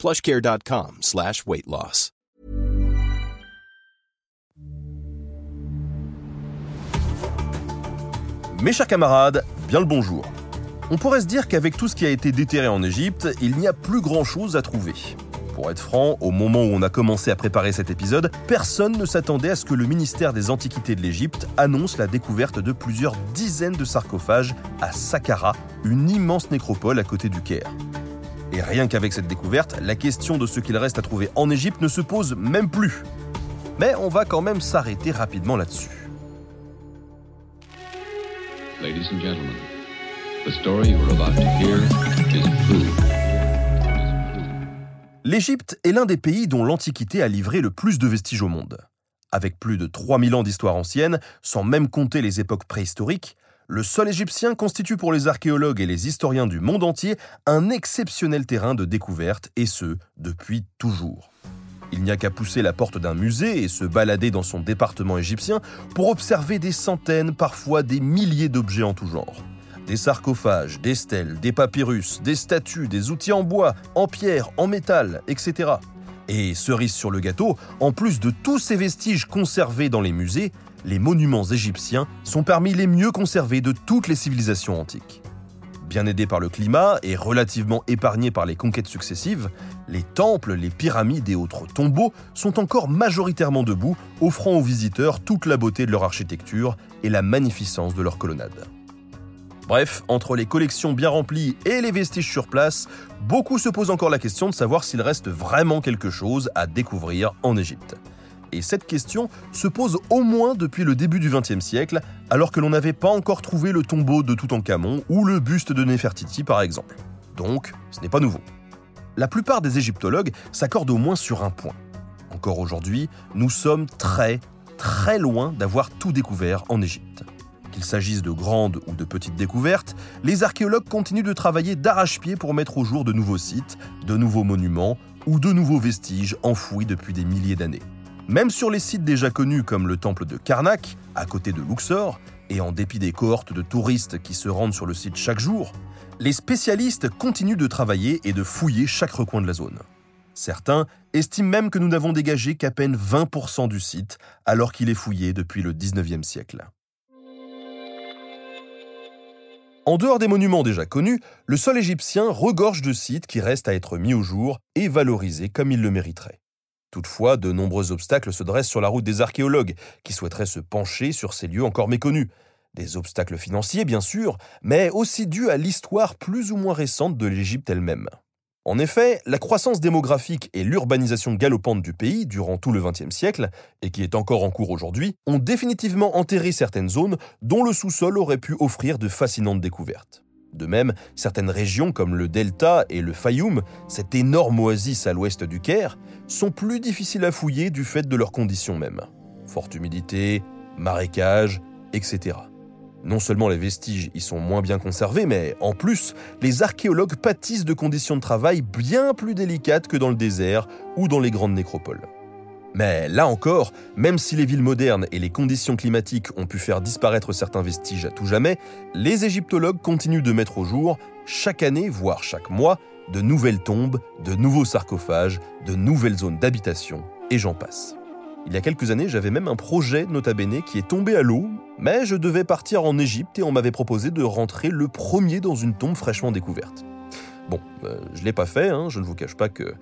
plushcare.com. Mes chers camarades, bien le bonjour. On pourrait se dire qu'avec tout ce qui a été déterré en Égypte, il n'y a plus grand-chose à trouver. Pour être franc, au moment où on a commencé à préparer cet épisode, personne ne s'attendait à ce que le ministère des Antiquités de l'Égypte annonce la découverte de plusieurs dizaines de sarcophages à Saqqara, une immense nécropole à côté du Caire. Et rien qu'avec cette découverte, la question de ce qu'il reste à trouver en Égypte ne se pose même plus. Mais on va quand même s'arrêter rapidement là-dessus. L'Égypte est l'un des pays dont l'Antiquité a livré le plus de vestiges au monde. Avec plus de 3000 ans d'histoire ancienne, sans même compter les époques préhistoriques, le sol égyptien constitue pour les archéologues et les historiens du monde entier un exceptionnel terrain de découverte, et ce, depuis toujours. Il n'y a qu'à pousser la porte d'un musée et se balader dans son département égyptien pour observer des centaines, parfois des milliers d'objets en tout genre. Des sarcophages, des stèles, des papyrus, des statues, des outils en bois, en pierre, en métal, etc. Et cerise sur le gâteau, en plus de tous ces vestiges conservés dans les musées, les monuments égyptiens sont parmi les mieux conservés de toutes les civilisations antiques. Bien aidés par le climat et relativement épargnés par les conquêtes successives, les temples, les pyramides et autres tombeaux sont encore majoritairement debout, offrant aux visiteurs toute la beauté de leur architecture et la magnificence de leur colonnade. Bref, entre les collections bien remplies et les vestiges sur place, beaucoup se posent encore la question de savoir s'il reste vraiment quelque chose à découvrir en Égypte. Et cette question se pose au moins depuis le début du XXe siècle, alors que l'on n'avait pas encore trouvé le tombeau de Toutankhamon ou le buste de Néfertiti par exemple. Donc, ce n'est pas nouveau. La plupart des égyptologues s'accordent au moins sur un point. Encore aujourd'hui, nous sommes très, très loin d'avoir tout découvert en Égypte. Qu'il s'agisse de grandes ou de petites découvertes, les archéologues continuent de travailler d'arrache-pied pour mettre au jour de nouveaux sites, de nouveaux monuments ou de nouveaux vestiges enfouis depuis des milliers d'années. Même sur les sites déjà connus comme le temple de Karnak, à côté de Luxor, et en dépit des cohortes de touristes qui se rendent sur le site chaque jour, les spécialistes continuent de travailler et de fouiller chaque recoin de la zone. Certains estiment même que nous n'avons dégagé qu'à peine 20% du site, alors qu'il est fouillé depuis le 19e siècle. En dehors des monuments déjà connus, le sol égyptien regorge de sites qui restent à être mis au jour et valorisés comme il le mériterait. Toutefois, de nombreux obstacles se dressent sur la route des archéologues, qui souhaiteraient se pencher sur ces lieux encore méconnus. Des obstacles financiers, bien sûr, mais aussi dus à l'histoire plus ou moins récente de l'Égypte elle-même. En effet, la croissance démographique et l'urbanisation galopante du pays durant tout le XXe siècle, et qui est encore en cours aujourd'hui, ont définitivement enterré certaines zones dont le sous-sol aurait pu offrir de fascinantes découvertes. De même, certaines régions comme le Delta et le Fayoum, cette énorme oasis à l'ouest du Caire, sont plus difficiles à fouiller du fait de leurs conditions mêmes. Forte humidité, marécages, etc. Non seulement les vestiges y sont moins bien conservés, mais en plus, les archéologues pâtissent de conditions de travail bien plus délicates que dans le désert ou dans les grandes nécropoles. Mais là encore, même si les villes modernes et les conditions climatiques ont pu faire disparaître certains vestiges à tout jamais, les égyptologues continuent de mettre au jour, chaque année, voire chaque mois, de nouvelles tombes, de nouveaux sarcophages, de nouvelles zones d'habitation, et j'en passe. Il y a quelques années, j'avais même un projet Nota Bene qui est tombé à l'eau, mais je devais partir en Égypte et on m'avait proposé de rentrer le premier dans une tombe fraîchement découverte. Bon, euh, je ne l'ai pas fait, hein, je ne vous cache pas que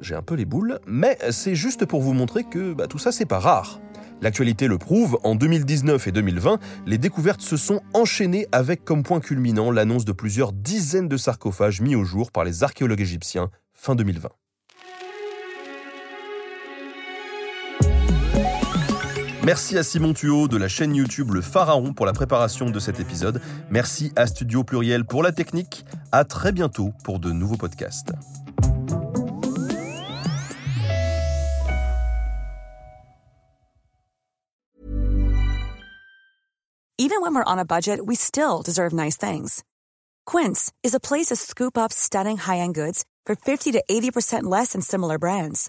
j'ai un peu les boules, mais c'est juste pour vous montrer que bah, tout ça, c'est pas rare. L'actualité le prouve, en 2019 et 2020, les découvertes se sont enchaînées avec comme point culminant l'annonce de plusieurs dizaines de sarcophages mis au jour par les archéologues égyptiens fin 2020. Merci à Simon Tuo de la chaîne YouTube Le Pharaon pour la préparation de cet épisode. Merci à Studio Pluriel pour la technique. À très bientôt pour de nouveaux podcasts. Even when we're on a budget, we still deserve nice things. Quince is a place to scoop up stunning high-end goods for 50 to 80% less than similar brands.